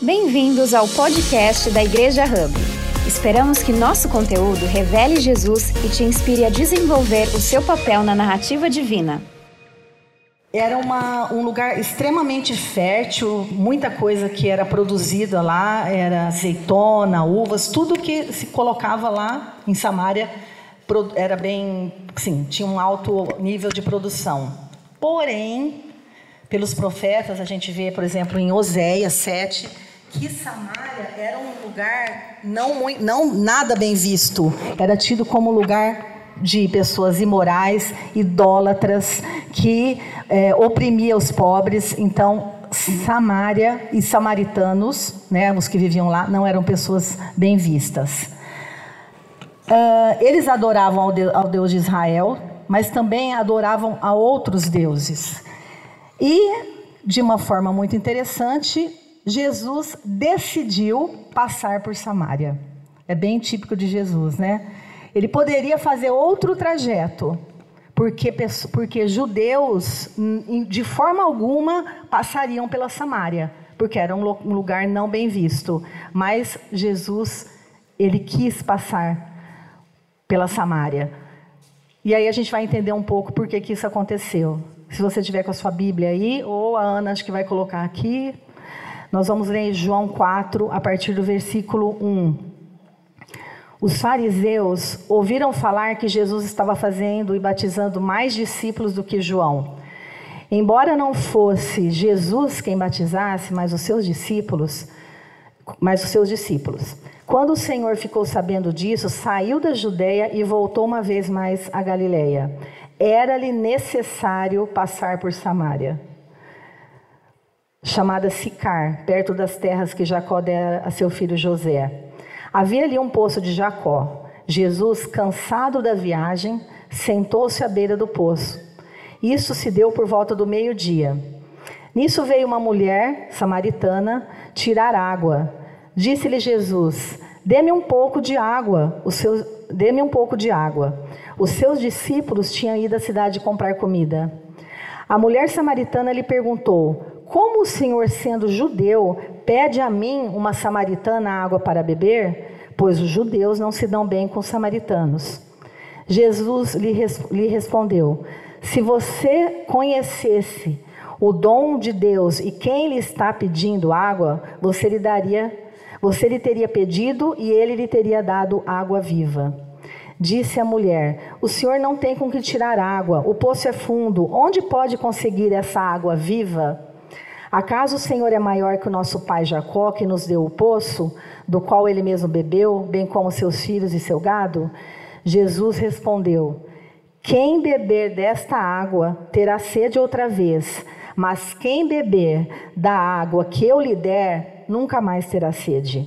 Bem-vindos ao podcast da Igreja Hub. Esperamos que nosso conteúdo revele Jesus e te inspire a desenvolver o seu papel na narrativa divina. Era uma, um lugar extremamente fértil, muita coisa que era produzida lá, era azeitona, uvas, tudo que se colocava lá em Samaria era bem, sim, tinha um alto nível de produção. Porém, pelos profetas, a gente vê, por exemplo, em Oséias 7, que Samaria era um lugar não, muito, não nada bem visto. Era tido como lugar de pessoas imorais, idólatras, que é, oprimia os pobres. Então, Samaria e samaritanos, né, os que viviam lá, não eram pessoas bem vistas. Uh, eles adoravam ao Deus, ao Deus de Israel, mas também adoravam a outros deuses. E, de uma forma muito interessante, Jesus decidiu passar por Samaria. É bem típico de Jesus, né? Ele poderia fazer outro trajeto, porque, porque judeus, de forma alguma, passariam pela Samaria, porque era um lugar não bem visto. Mas Jesus, ele quis passar pela Samaria. E aí a gente vai entender um pouco por que, que isso aconteceu. Se você tiver com a sua Bíblia aí, ou a Ana acho que vai colocar aqui, nós vamos ler João 4, a partir do versículo 1. Os fariseus ouviram falar que Jesus estava fazendo e batizando mais discípulos do que João. Embora não fosse Jesus quem batizasse, mas os seus discípulos, mas os seus discípulos. Quando o Senhor ficou sabendo disso, saiu da Judeia e voltou uma vez mais a Galileia. Era-lhe necessário passar por Samaria chamada Sicar, perto das terras que Jacó dera a seu filho José. Havia ali um poço de Jacó. Jesus, cansado da viagem, sentou-se à beira do poço. Isso se deu por volta do meio-dia. Nisso veio uma mulher samaritana tirar água. Disse-lhe Jesus: Dê-me um pouco de água. Dê-me um pouco de água. Os seus discípulos tinham ido à cidade comprar comida. A mulher samaritana lhe perguntou: como o Senhor, sendo judeu, pede a mim, uma samaritana, água para beber? Pois os judeus não se dão bem com os samaritanos. Jesus lhe, lhe respondeu: Se você conhecesse o dom de Deus e quem lhe está pedindo água, você lhe daria, você lhe teria pedido e ele lhe teria dado água viva. Disse a mulher: O senhor não tem com que tirar água, o poço é fundo, onde pode conseguir essa água viva? Acaso o Senhor é maior que o nosso pai Jacó, que nos deu o poço, do qual ele mesmo bebeu, bem como seus filhos e seu gado? Jesus respondeu: Quem beber desta água terá sede outra vez, mas quem beber da água que eu lhe der, nunca mais terá sede.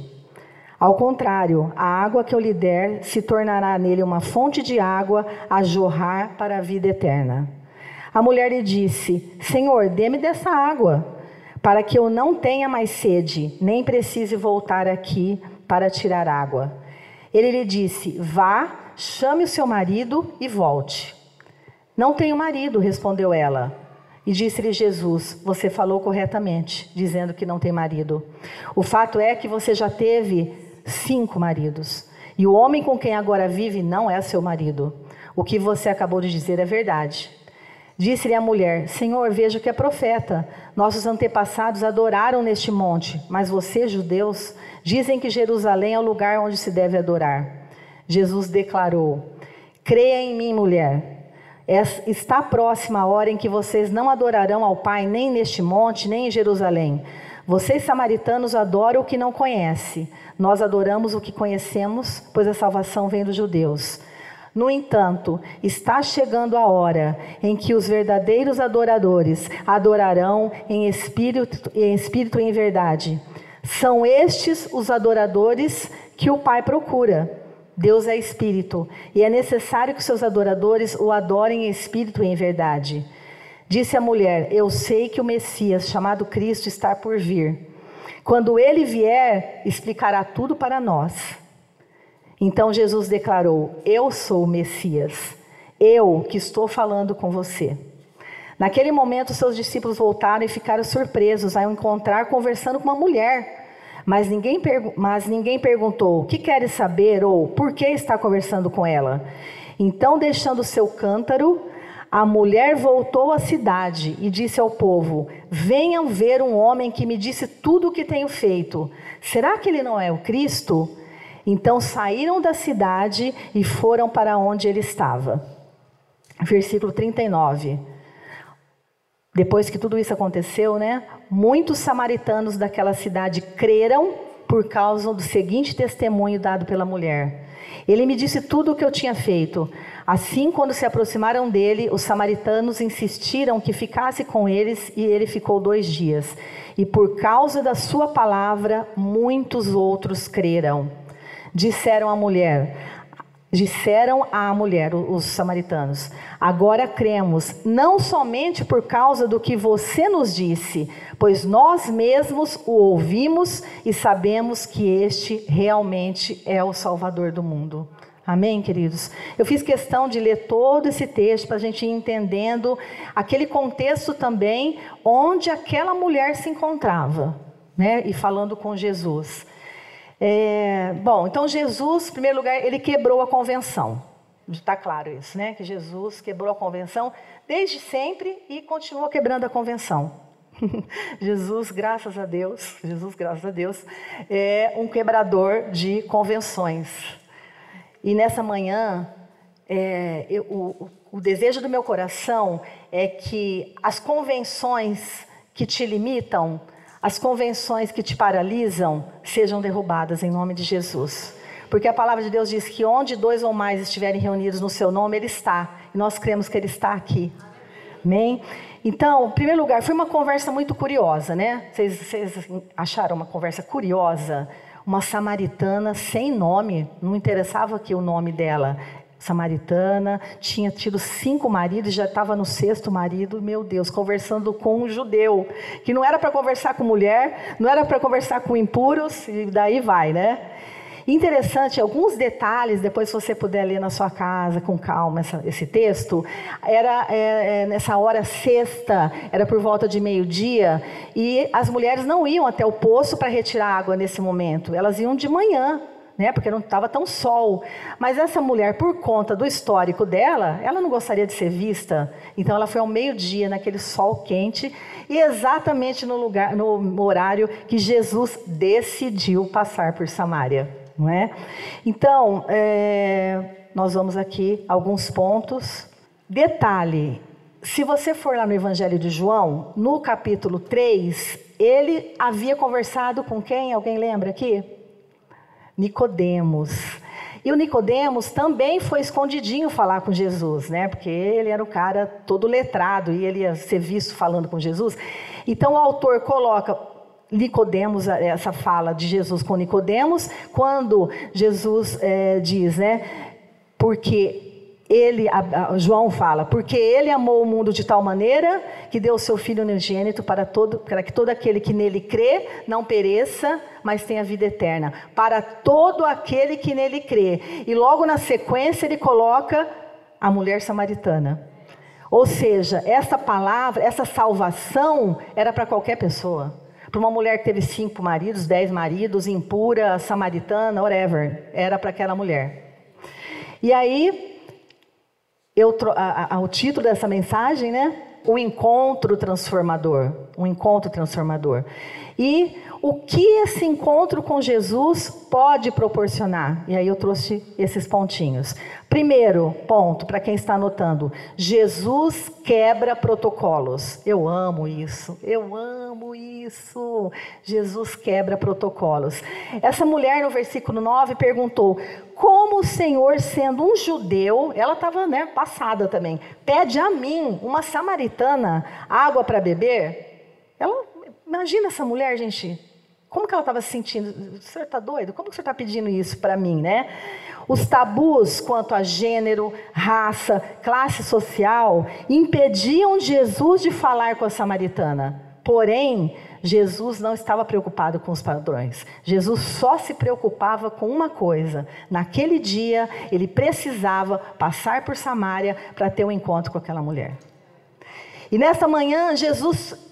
Ao contrário, a água que eu lhe der se tornará nele uma fonte de água a jorrar para a vida eterna. A mulher lhe disse: Senhor, dê-me dessa água para que eu não tenha mais sede, nem precise voltar aqui para tirar água. Ele lhe disse: Vá, chame o seu marido e volte. Não tenho marido, respondeu ela. E disse-lhe Jesus: Você falou corretamente, dizendo que não tem marido. O fato é que você já teve cinco maridos, e o homem com quem agora vive não é seu marido. O que você acabou de dizer é verdade. Disse-lhe a mulher: Senhor, vejo que é profeta. Nossos antepassados adoraram neste monte, mas vocês, judeus, dizem que Jerusalém é o lugar onde se deve adorar. Jesus declarou: Creia em mim, mulher. Está próxima a hora em que vocês não adorarão ao Pai nem neste monte, nem em Jerusalém. Vocês, samaritanos, adoram o que não conhece. Nós adoramos o que conhecemos, pois a salvação vem dos judeus. No entanto, está chegando a hora em que os verdadeiros adoradores adorarão em espírito, em espírito e em verdade. São estes os adoradores que o Pai procura. Deus é espírito, e é necessário que seus adoradores o adorem em espírito e em verdade. Disse a mulher: Eu sei que o Messias, chamado Cristo, está por vir. Quando ele vier, explicará tudo para nós. Então Jesus declarou: Eu sou o Messias, eu que estou falando com você. Naquele momento, seus discípulos voltaram e ficaram surpresos ao encontrar conversando com uma mulher. Mas ninguém, mas ninguém perguntou: o que queres saber ou por que está conversando com ela? Então, deixando seu cântaro, a mulher voltou à cidade e disse ao povo: Venham ver um homem que me disse tudo o que tenho feito. Será que ele não é o Cristo? Então saíram da cidade e foram para onde ele estava. Versículo 39. Depois que tudo isso aconteceu, né? Muitos samaritanos daquela cidade creram por causa do seguinte testemunho dado pela mulher. Ele me disse tudo o que eu tinha feito. Assim, quando se aproximaram dele, os samaritanos insistiram que ficasse com eles e ele ficou dois dias. E por causa da sua palavra, muitos outros creram. Disseram à mulher: Disseram à mulher, os samaritanos: Agora cremos, não somente por causa do que você nos disse, pois nós mesmos o ouvimos e sabemos que este realmente é o Salvador do mundo. Amém, queridos? Eu fiz questão de ler todo esse texto para a gente ir entendendo aquele contexto também onde aquela mulher se encontrava, né? E falando com Jesus. É, bom, então Jesus, em primeiro lugar, ele quebrou a convenção. Está claro isso, né? Que Jesus quebrou a convenção desde sempre e continua quebrando a convenção. Jesus, graças a Deus, Jesus, graças a Deus, é um quebrador de convenções. E nessa manhã, é, eu, o, o desejo do meu coração é que as convenções que te limitam as convenções que te paralisam sejam derrubadas em nome de Jesus. Porque a palavra de Deus diz que onde dois ou mais estiverem reunidos no seu nome, Ele está. E nós cremos que Ele está aqui. Amém? Então, em primeiro lugar, foi uma conversa muito curiosa, né? Vocês, vocês acharam uma conversa curiosa? Uma samaritana sem nome, não interessava aqui o nome dela samaritana, tinha tido cinco maridos, já estava no sexto marido, meu Deus, conversando com um judeu, que não era para conversar com mulher, não era para conversar com impuros, e daí vai, né? Interessante, alguns detalhes, depois se você puder ler na sua casa com calma essa, esse texto, era é, é, nessa hora sexta, era por volta de meio-dia, e as mulheres não iam até o poço para retirar água nesse momento, elas iam de manhã, né? Porque não estava tão sol. Mas essa mulher, por conta do histórico dela, ela não gostaria de ser vista. Então ela foi ao meio-dia naquele sol quente e exatamente no lugar, no horário que Jesus decidiu passar por Samaria, não é? Então é, nós vamos aqui alguns pontos. Detalhe: se você for lá no Evangelho de João, no capítulo 3, ele havia conversado com quem? Alguém lembra aqui? Nicodemos. E o Nicodemos também foi escondidinho falar com Jesus, né? Porque ele era o cara todo letrado e ele ia ser visto falando com Jesus. Então o autor coloca Nicodemos essa fala de Jesus com Nicodemos quando Jesus é, diz, né? Porque ele, a, a, João fala, porque ele amou o mundo de tal maneira que deu o seu filho unigênito para todo, para que todo aquele que nele crê não pereça, mas tenha vida eterna. Para todo aquele que nele crê. E logo na sequência ele coloca a mulher samaritana. Ou seja, essa palavra, essa salvação era para qualquer pessoa. Para uma mulher que teve cinco maridos, dez maridos, impura, samaritana, whatever, era para aquela mulher. E aí eu, a, a, o título dessa mensagem, né? O encontro transformador. Um encontro transformador. E o que esse encontro com Jesus pode proporcionar? E aí eu trouxe esses pontinhos. Primeiro ponto, para quem está anotando: Jesus quebra protocolos. Eu amo isso, eu amo isso. Jesus quebra protocolos. Essa mulher, no versículo 9, perguntou: como o Senhor, sendo um judeu, ela estava né, passada também, pede a mim, uma samaritana, água para beber? Ela, imagina essa mulher, gente. Como que ela estava se sentindo? O senhor está doido? Como que o senhor está pedindo isso para mim, né? Os tabus quanto a gênero, raça, classe social impediam Jesus de falar com a samaritana. Porém, Jesus não estava preocupado com os padrões. Jesus só se preocupava com uma coisa. Naquele dia, ele precisava passar por Samaria para ter um encontro com aquela mulher. E nessa manhã, Jesus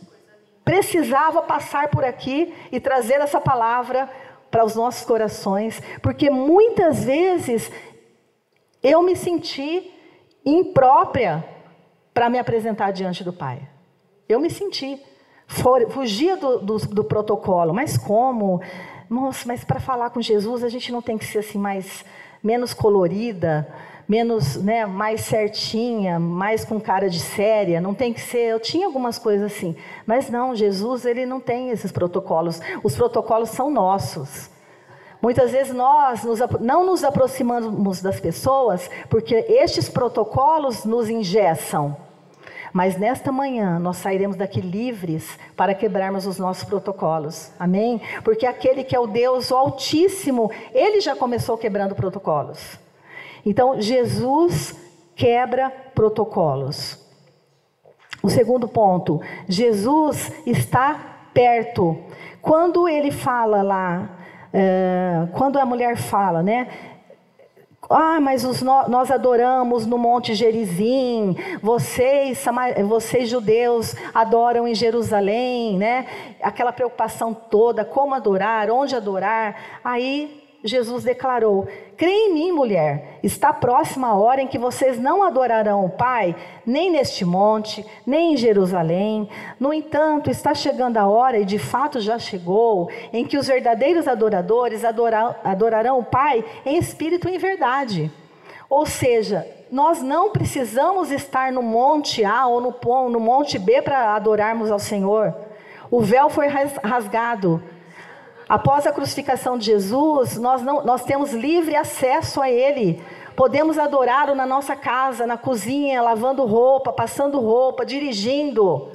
precisava passar por aqui e trazer essa palavra para os nossos corações, porque muitas vezes eu me senti imprópria para me apresentar diante do Pai. Eu me senti. fugia do, do, do protocolo. Mas como? Nossa, mas para falar com Jesus a gente não tem que ser assim mais menos colorida, menos, né, mais certinha, mais com cara de séria, não tem que ser. Eu tinha algumas coisas assim, mas não, Jesus ele não tem esses protocolos. Os protocolos são nossos. Muitas vezes nós nos, não nos aproximamos das pessoas porque estes protocolos nos ingessam. Mas nesta manhã nós sairemos daqui livres para quebrarmos os nossos protocolos. Amém? Porque aquele que é o Deus o Altíssimo, ele já começou quebrando protocolos. Então, Jesus quebra protocolos. O segundo ponto, Jesus está perto. Quando ele fala lá, é, quando a mulher fala, né? Ah, mas os, nós adoramos no Monte Gerizim, vocês, vocês judeus adoram em Jerusalém, né? Aquela preocupação toda, como adorar, onde adorar. Aí Jesus declarou: Crê em mim, mulher, está próxima a hora em que vocês não adorarão o Pai, nem neste monte, nem em Jerusalém. No entanto, está chegando a hora, e de fato já chegou, em que os verdadeiros adoradores adorarão o Pai em espírito e em verdade. Ou seja, nós não precisamos estar no monte A ou no, no monte B para adorarmos ao Senhor. O véu foi rasgado. Após a crucificação de Jesus, nós, não, nós temos livre acesso a Ele. Podemos adorá-lo na nossa casa, na cozinha, lavando roupa, passando roupa, dirigindo.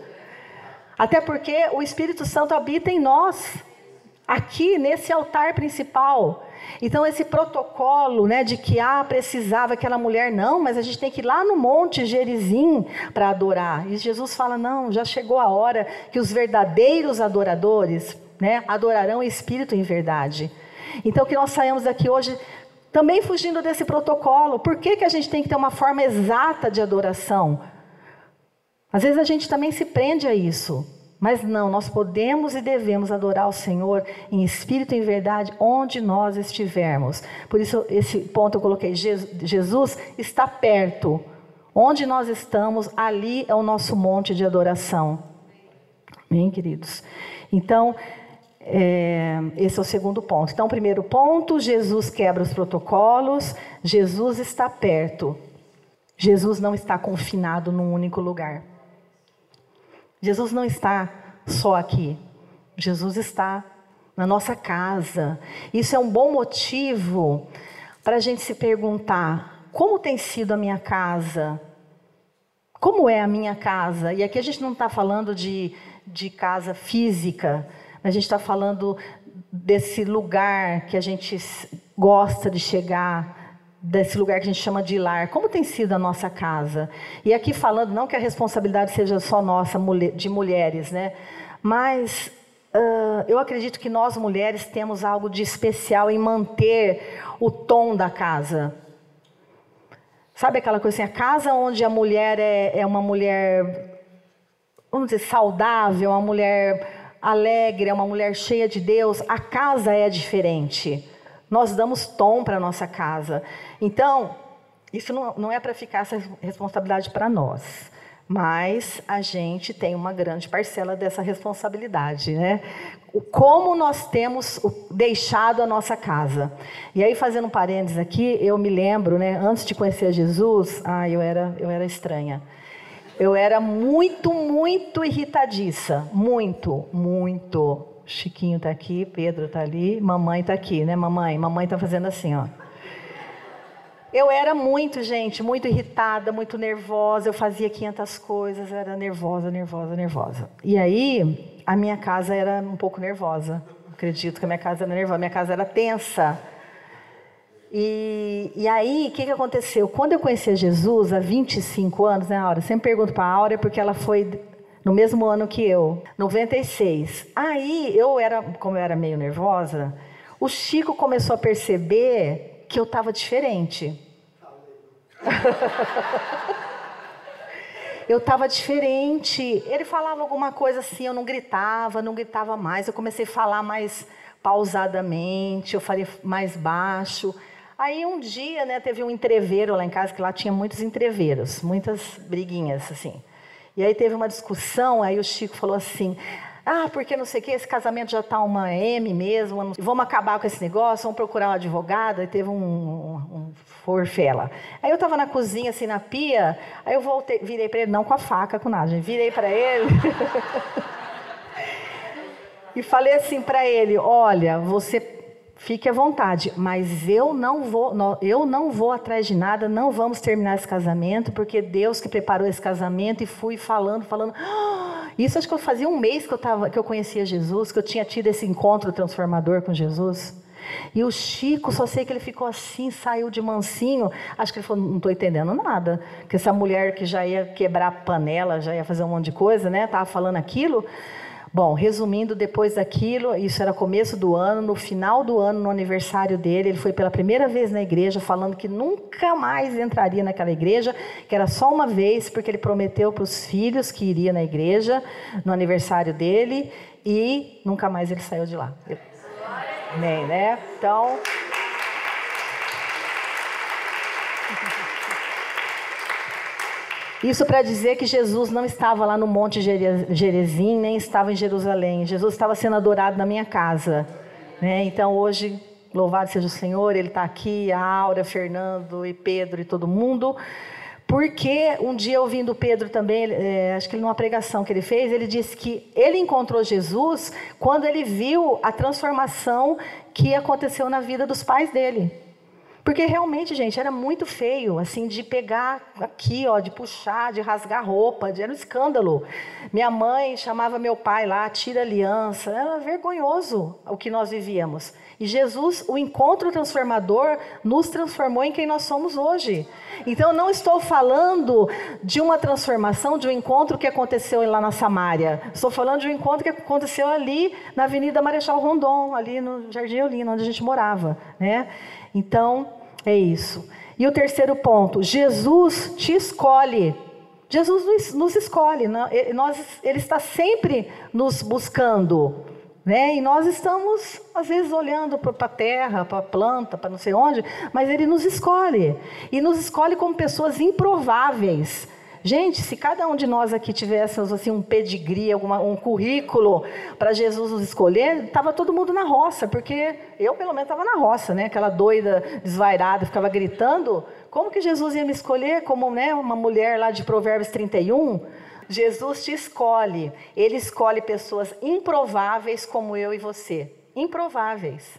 Até porque o Espírito Santo habita em nós, aqui nesse altar principal. Então, esse protocolo né, de que ah, precisava aquela mulher, não, mas a gente tem que ir lá no Monte Gerizim para adorar. E Jesus fala: não, já chegou a hora que os verdadeiros adoradores né, adorarão em espírito e em verdade. Então, que nós saímos daqui hoje também fugindo desse protocolo. Por que, que a gente tem que ter uma forma exata de adoração? Às vezes a gente também se prende a isso. Mas não, nós podemos e devemos adorar o Senhor em espírito e em verdade onde nós estivermos. Por isso, esse ponto eu coloquei: Jesus está perto. Onde nós estamos, ali é o nosso monte de adoração. Amém, queridos? Então, é, esse é o segundo ponto. Então, primeiro ponto: Jesus quebra os protocolos, Jesus está perto. Jesus não está confinado num único lugar. Jesus não está só aqui. Jesus está na nossa casa. Isso é um bom motivo para a gente se perguntar: como tem sido a minha casa? Como é a minha casa? E aqui a gente não está falando de, de casa física, a gente está falando desse lugar que a gente gosta de chegar, desse lugar que a gente chama de lar. Como tem sido a nossa casa? E aqui falando, não que a responsabilidade seja só nossa, de mulheres, né? Mas uh, eu acredito que nós mulheres temos algo de especial em manter o tom da casa. Sabe aquela coisa assim, a casa onde a mulher é, é uma mulher, vamos dizer, saudável, uma mulher alegre, é uma mulher cheia de Deus, a casa é diferente. Nós damos tom para a nossa casa. Então, isso não, é para ficar essa responsabilidade para nós. Mas a gente tem uma grande parcela dessa responsabilidade, né? Como nós temos deixado a nossa casa. E aí, fazendo um parênteses aqui, eu me lembro, né? Antes de conhecer Jesus, ah, eu era, eu era estranha. Eu era muito, muito irritadiça. Muito, muito. Chiquinho está aqui, Pedro está ali, mamãe está aqui, né, mamãe? Mamãe está fazendo assim, ó. Eu era muito, gente, muito irritada, muito nervosa. Eu fazia 500 coisas, eu era nervosa, nervosa, nervosa. E aí, a minha casa era um pouco nervosa. Acredito que a minha casa era nervosa. A minha casa era tensa. E, e aí, o que, que aconteceu? Quando eu conheci Jesus, há 25 anos, né, Aura? Sempre pergunto para a Aura, porque ela foi no mesmo ano que eu, 96. Aí, eu era, como eu era meio nervosa, o Chico começou a perceber que eu estava diferente. eu estava diferente. Ele falava alguma coisa assim, eu não gritava, não gritava mais. Eu comecei a falar mais pausadamente, eu falei mais baixo. Aí um dia, né, teve um entreveiro lá em casa, que lá tinha muitos entreveiros, muitas briguinhas, assim. E aí teve uma discussão, aí o Chico falou assim, ah, porque não sei o que, esse casamento já está uma M mesmo, vamos acabar com esse negócio, vamos procurar um advogado. Aí teve um, um, um forfela. Aí eu estava na cozinha, assim, na pia, aí eu voltei, virei para ele, não com a faca, com nada, virei para ele. e falei assim para ele: olha, você fique à vontade, mas eu não vou, eu não vou atrás de nada, não vamos terminar esse casamento, porque Deus que preparou esse casamento e fui falando, falando. Isso acho que eu fazia um mês que eu tava, que eu conhecia Jesus, que eu tinha tido esse encontro transformador com Jesus. E o Chico, só sei que ele ficou assim, saiu de mansinho. Acho que ele falou: não estou entendendo nada. Que essa mulher que já ia quebrar a panela, já ia fazer um monte de coisa, né? Tava falando aquilo. Bom, resumindo, depois daquilo, isso era começo do ano, no final do ano, no aniversário dele, ele foi pela primeira vez na igreja, falando que nunca mais entraria naquela igreja, que era só uma vez, porque ele prometeu para os filhos que iria na igreja no aniversário dele, e nunca mais ele saiu de lá. Amém, né? Então. Isso para dizer que Jesus não estava lá no Monte Gerezim, nem estava em Jerusalém. Jesus estava sendo adorado na minha casa. Né? Então hoje, louvado seja o Senhor, Ele está aqui, a Aura, Fernando e Pedro e todo mundo. Porque um dia ouvindo Pedro também, é, acho que numa pregação que ele fez, ele disse que ele encontrou Jesus quando ele viu a transformação que aconteceu na vida dos pais dele. Porque realmente, gente, era muito feio, assim, de pegar aqui, ó, de puxar, de rasgar roupa, era um escândalo. Minha mãe chamava meu pai lá, tira aliança, era vergonhoso o que nós vivíamos. E Jesus, o encontro transformador, nos transformou em quem nós somos hoje. Então, não estou falando de uma transformação, de um encontro que aconteceu lá na Samária. Estou falando de um encontro que aconteceu ali na Avenida Marechal Rondon, ali no Jardim Eulino, onde a gente morava, né? Então, é isso. E o terceiro ponto, Jesus te escolhe. Jesus nos, escolhe, nós, ele está sempre nos buscando. Né? E nós estamos, às vezes, olhando para a terra, para a planta, para não sei onde, mas ele nos escolhe. E nos escolhe como pessoas improváveis. Gente, se cada um de nós aqui tivéssemos assim um pedigree, alguma, um currículo para Jesus nos escolher, estava todo mundo na roça, porque eu pelo menos estava na roça, né? Aquela doida desvairada, ficava gritando. Como que Jesus ia me escolher como né, uma mulher lá de Provérbios 31? Jesus te escolhe. Ele escolhe pessoas improváveis como eu e você. Improváveis.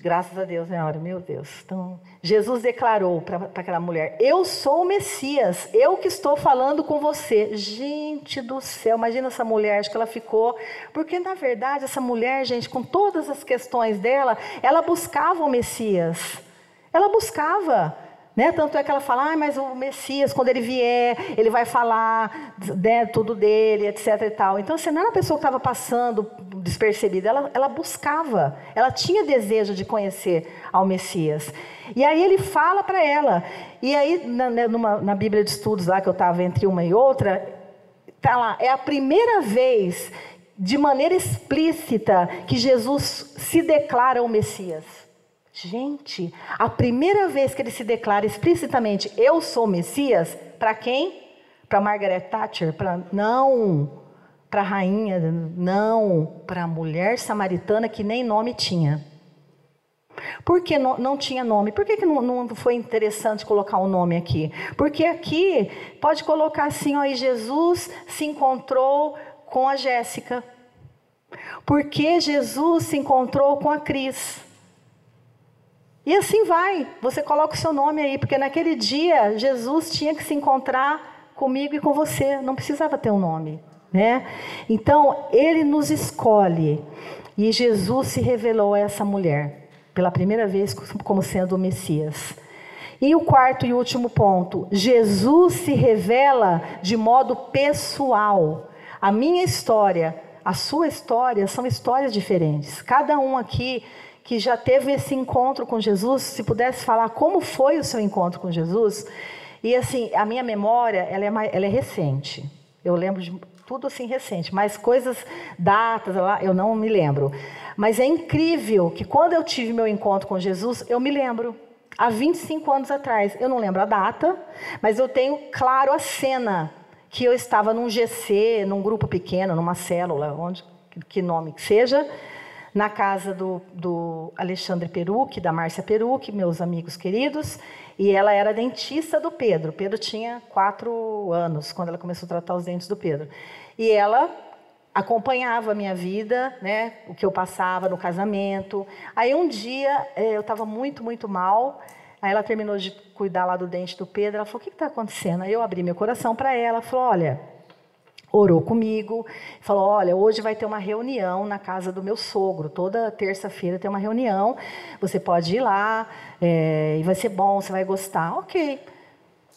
Graças a Deus, né, hora, meu Deus. Então, Jesus declarou para aquela mulher: Eu sou o Messias, eu que estou falando com você. Gente do céu, imagina essa mulher, acho que ela ficou. Porque, na verdade, essa mulher, gente, com todas as questões dela, ela buscava o Messias. Ela buscava. Né? Tanto é que ela fala, ah, mas o Messias, quando ele vier, ele vai falar né, tudo dele, etc. E tal. Então, você não era uma pessoa que estava passando despercebida, ela, ela buscava, ela tinha desejo de conhecer ao Messias. E aí ele fala para ela. E aí, na, né, numa, na Bíblia de Estudos, lá que eu estava entre uma e outra, tá lá, é a primeira vez, de maneira explícita, que Jesus se declara o Messias. Gente, a primeira vez que ele se declara explicitamente, eu sou Messias, para quem? Para Margaret Thatcher? Pra, não. Para a rainha? Não. Para a mulher samaritana que nem nome tinha. Por que não, não tinha nome? Por que, que não, não, foi interessante colocar o um nome aqui? Porque aqui pode colocar assim: ó, e Jesus se encontrou com a Jéssica. Porque Jesus se encontrou com a Cris. E assim vai, você coloca o seu nome aí, porque naquele dia Jesus tinha que se encontrar comigo e com você, não precisava ter um nome, né? Então, ele nos escolhe e Jesus se revelou a essa mulher pela primeira vez como sendo o Messias. E o quarto e último ponto, Jesus se revela de modo pessoal. A minha história, a sua história são histórias diferentes. Cada um aqui que já teve esse encontro com Jesus, se pudesse falar como foi o seu encontro com Jesus, E assim, a minha memória, ela é, ela é recente. Eu lembro de tudo assim recente, mas coisas, datas, eu não me lembro. Mas é incrível que quando eu tive meu encontro com Jesus, eu me lembro. Há 25 anos atrás, eu não lembro a data, mas eu tenho claro a cena que eu estava num GC, num grupo pequeno, numa célula, onde que nome que seja, na casa do, do Alexandre Peruque, da Márcia Peruque, meus amigos queridos, e ela era dentista do Pedro. Pedro tinha quatro anos quando ela começou a tratar os dentes do Pedro. E ela acompanhava a minha vida, né, o que eu passava no casamento. Aí um dia eh, eu estava muito, muito mal. Aí ela terminou de cuidar lá do dente do Pedro. Ela falou: O que está acontecendo? Aí eu abri meu coração para ela. Falou: Olha, orou comigo, falou: Olha, hoje vai ter uma reunião na casa do meu sogro. Toda terça-feira tem uma reunião. Você pode ir lá é, e vai ser bom, você vai gostar. Ok.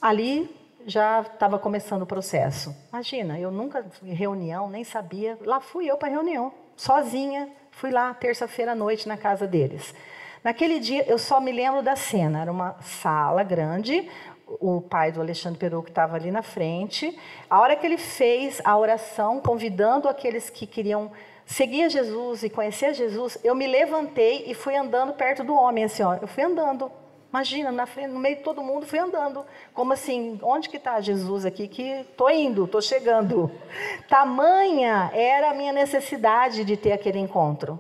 Ali já estava começando o processo. Imagina, eu nunca fui reunião, nem sabia. Lá fui eu para reunião, sozinha. Fui lá terça-feira à noite na casa deles. Naquele dia, eu só me lembro da cena. Era uma sala grande, o pai do Alexandre Peru que estava ali na frente. A hora que ele fez a oração, convidando aqueles que queriam seguir Jesus e conhecer Jesus, eu me levantei e fui andando perto do homem, assim, ó. Eu fui andando Imagina, na frente, no meio de todo mundo, fui andando. Como assim? Onde que está Jesus aqui? Que estou indo, estou chegando. Tamanha era a minha necessidade de ter aquele encontro.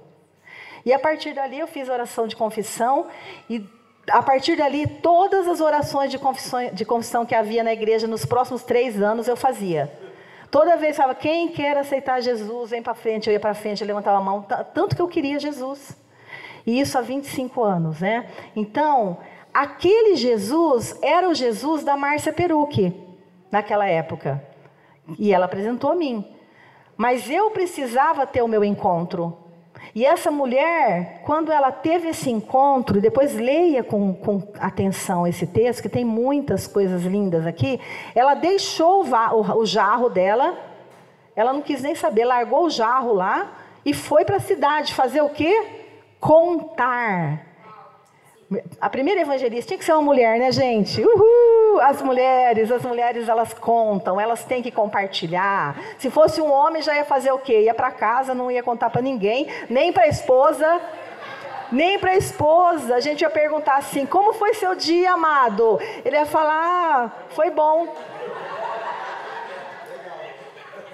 E a partir dali eu fiz oração de confissão e a partir dali todas as orações de confissão, de confissão que havia na igreja nos próximos três anos eu fazia. Toda vez falava, quem quer aceitar Jesus, vem para frente. Eu ia para frente, eu levantava a mão. Tanto que eu queria Jesus. E isso há 25 anos, né? Então, aquele Jesus era o Jesus da Márcia Peruque, naquela época. E ela apresentou a mim. Mas eu precisava ter o meu encontro. E essa mulher, quando ela teve esse encontro, depois leia com, com atenção esse texto, que tem muitas coisas lindas aqui, ela deixou o, o, jarro dela, ela não quis nem saber, largou o jarro lá e foi para a cidade fazer o quê? Contar a primeira evangelista tinha que ser uma mulher, né, gente? Uhul! As mulheres, as mulheres elas contam, elas têm que compartilhar. Se fosse um homem, já ia fazer o quê? Ia para casa, não ia contar para ninguém, nem para a esposa, nem para a esposa. A gente ia perguntar assim: como foi seu dia, amado? Ele ia falar: ah, foi bom.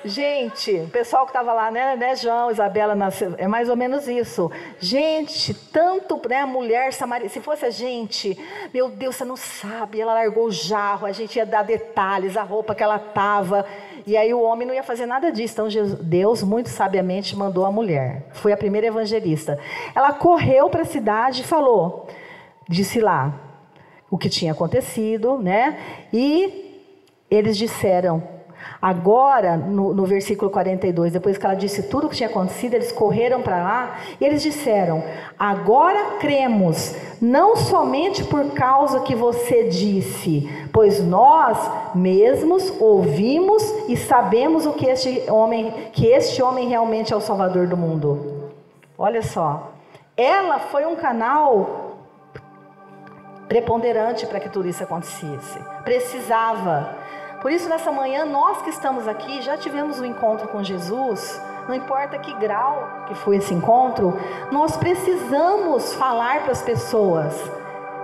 Gente, o pessoal que estava lá, né, né, João, Isabela, é mais ou menos isso. Gente, tanto, né, a mulher se fosse a gente, meu Deus, você não sabe, ela largou o jarro, a gente ia dar detalhes, a roupa que ela estava, e aí o homem não ia fazer nada disso. Então Deus, muito sabiamente, mandou a mulher. Foi a primeira evangelista. Ela correu para a cidade e falou, disse lá o que tinha acontecido, né? E eles disseram, Agora, no, no, versículo 42, depois que ela disse tudo o que tinha acontecido, eles correram para lá e eles disseram: Agora cremos, não somente por causa que você disse, pois nós mesmos ouvimos e sabemos o que este homem, que este homem realmente é o Salvador do mundo. Olha só, ela foi um canal preponderante para que tudo isso acontecesse. Precisava. Por isso, nessa manhã, nós que estamos aqui já tivemos um encontro com Jesus, não importa que grau que foi esse encontro, nós precisamos falar para as pessoas.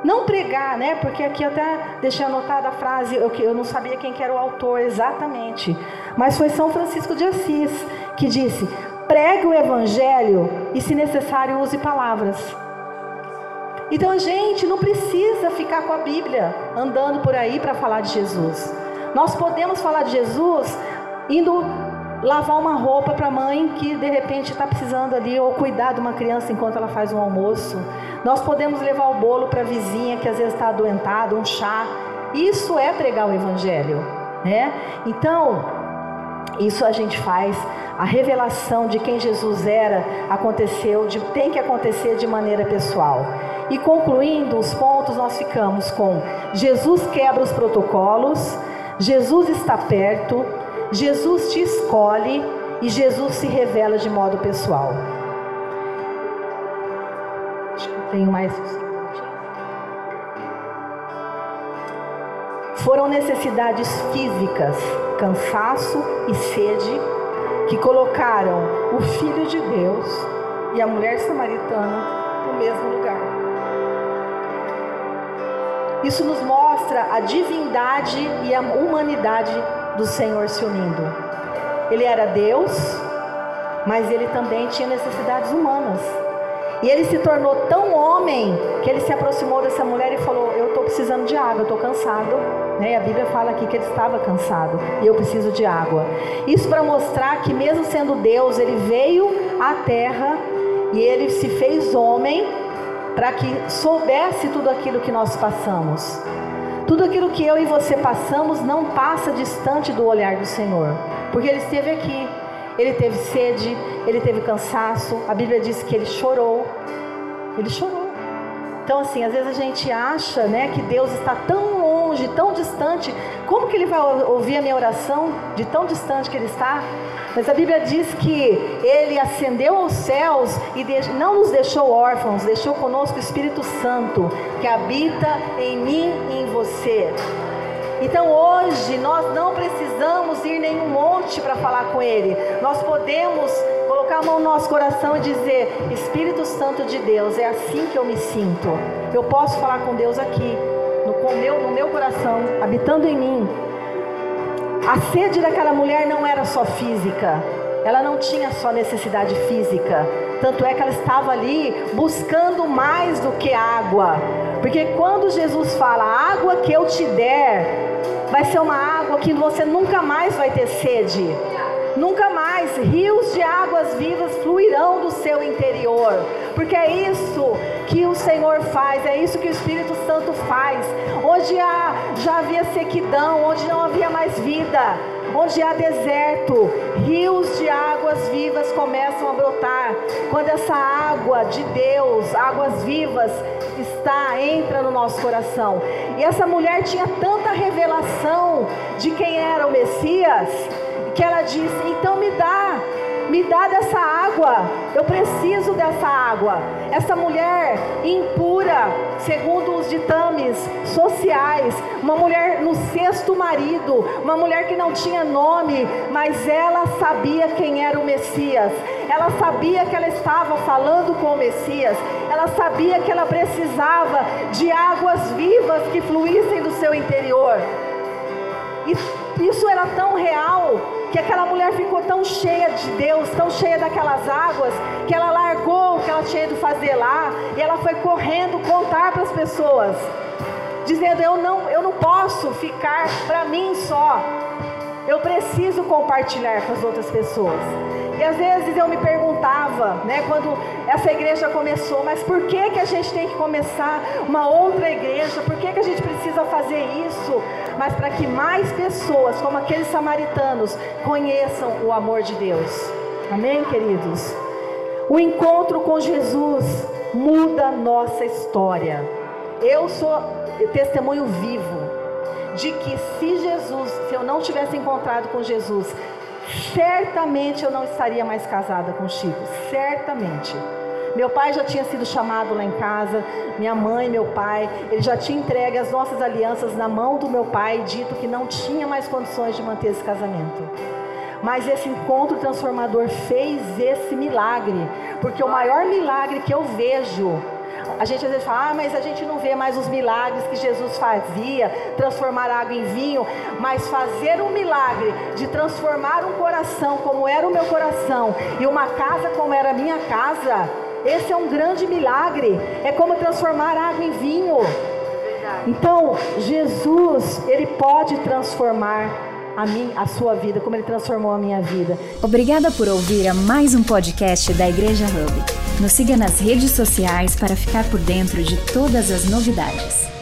Não pregar, né? Porque aqui eu até deixei anotada a frase, eu, eu não sabia quem que era o autor exatamente, mas foi São Francisco de Assis que disse: pregue o evangelho e, se necessário, use palavras. Então gente não precisa ficar com a Bíblia andando por aí para falar de Jesus. Nós podemos falar de Jesus indo lavar uma roupa para a mãe que de repente está precisando ali, ou cuidar de uma criança enquanto ela faz um almoço. Nós podemos levar o bolo para a vizinha que às vezes está adoentada, um chá. Isso é pregar o Evangelho, né? Então, isso a gente faz. A revelação de quem Jesus era aconteceu, de, tem que acontecer de maneira pessoal. E concluindo os pontos, nós ficamos com Jesus quebra os protocolos, Jesus está perto, Jesus te escolhe e Jesus se revela de modo pessoal. Tenho mais. Foram necessidades físicas, cansaço e sede, que colocaram o Filho de Deus e a mulher samaritana no mesmo lugar. Isso nos mostra a divindade e a humanidade do Senhor se unindo. Ele era Deus, mas ele também tinha necessidades humanas. E ele se tornou tão homem que ele se aproximou dessa mulher e falou: Eu estou precisando de água, eu estou cansado. Né? E a Bíblia fala aqui que ele estava cansado e eu preciso de água. Isso para mostrar que, mesmo sendo Deus, ele veio à terra e ele se fez homem para que soubesse tudo aquilo que nós passamos. Tudo aquilo que eu e você passamos não passa distante do olhar do Senhor, porque Ele esteve aqui, Ele teve sede, Ele teve cansaço. A Bíblia diz que Ele chorou, Ele chorou. Então, assim, às vezes a gente acha, né, que Deus está tão longe, tão distante. Como que Ele vai ouvir a minha oração de tão distante que Ele está? Mas a Bíblia diz que ele ascendeu aos céus e não nos deixou órfãos, deixou conosco o Espírito Santo, que habita em mim e em você. Então hoje nós não precisamos ir nenhum monte para falar com Ele. Nós podemos colocar a mão no nosso coração e dizer: Espírito Santo de Deus, é assim que eu me sinto. Eu posso falar com Deus aqui, no, meu, coração, habitando em mim. A sede daquela mulher não era só física, ela não tinha só necessidade física, tanto é que ela estava ali buscando mais do que água, porque quando Jesus fala, a água que eu te der, vai ser uma água que você nunca mais vai ter sede. Nunca mais rios de águas vivas fluirão do seu interior, porque é isso que o Senhor faz, é isso que o Espírito Santo faz. Onde já havia sequidão, onde não havia mais vida, onde há deserto, rios de águas vivas começam a brotar. Quando essa água de Deus, águas vivas, está entra no nosso coração. E essa mulher tinha tanta revelação de quem era o Messias que ela disse: então me dá, me dá dessa água, eu preciso dessa água. Essa mulher impura, segundo os ditames sociais, uma mulher no sexto marido, uma mulher que não tinha nome, mas ela sabia quem era o Messias, ela sabia que ela estava falando com o Messias, ela sabia que ela precisava de águas vivas que fluíssem do seu interior. Isso era tão real que aquela mulher ficou tão cheia de Deus, tão cheia daquelas águas, que ela largou o que ela tinha ido fazer lá e ela foi correndo contar para as pessoas, dizendo: Eu não, eu não posso ficar para mim só, eu preciso compartilhar com as outras pessoas. E às vezes eu me perguntava, né, quando essa igreja começou, mas por que que a gente tem que começar uma outra igreja? Por que que a gente precisa fazer isso? Mas para que mais pessoas, como aqueles samaritanos, conheçam o amor de Deus. Amém, queridos? O encontro com Jesus muda nossa história. Eu sou testemunho vivo de que se Jesus, se eu não tivesse encontrado com Jesus, certamente eu não estaria mais casada com Chico, certamente. Meu pai já tinha sido chamado lá em casa, minha mãe, meu pai, ele já tinha entregue as nossas alianças na mão do meu pai, dito que não tinha mais condições de manter esse casamento. Mas esse encontro transformador fez esse milagre, porque o maior milagre que eu vejo a gente às vezes fala, ah, mas a gente não vê mais os milagres que Jesus fazia, transformar água em vinho, mas fazer um milagre de transformar um coração como era o meu coração e uma casa como era a minha casa, esse é um grande milagre. É como transformar água em vinho. Então, Jesus, ele pode transformar a mim, a sua vida, como ele transformou a minha vida. Obrigada por ouvir a mais um podcast da Igreja Hub. Nos siga nas redes sociais para ficar por dentro de todas as novidades.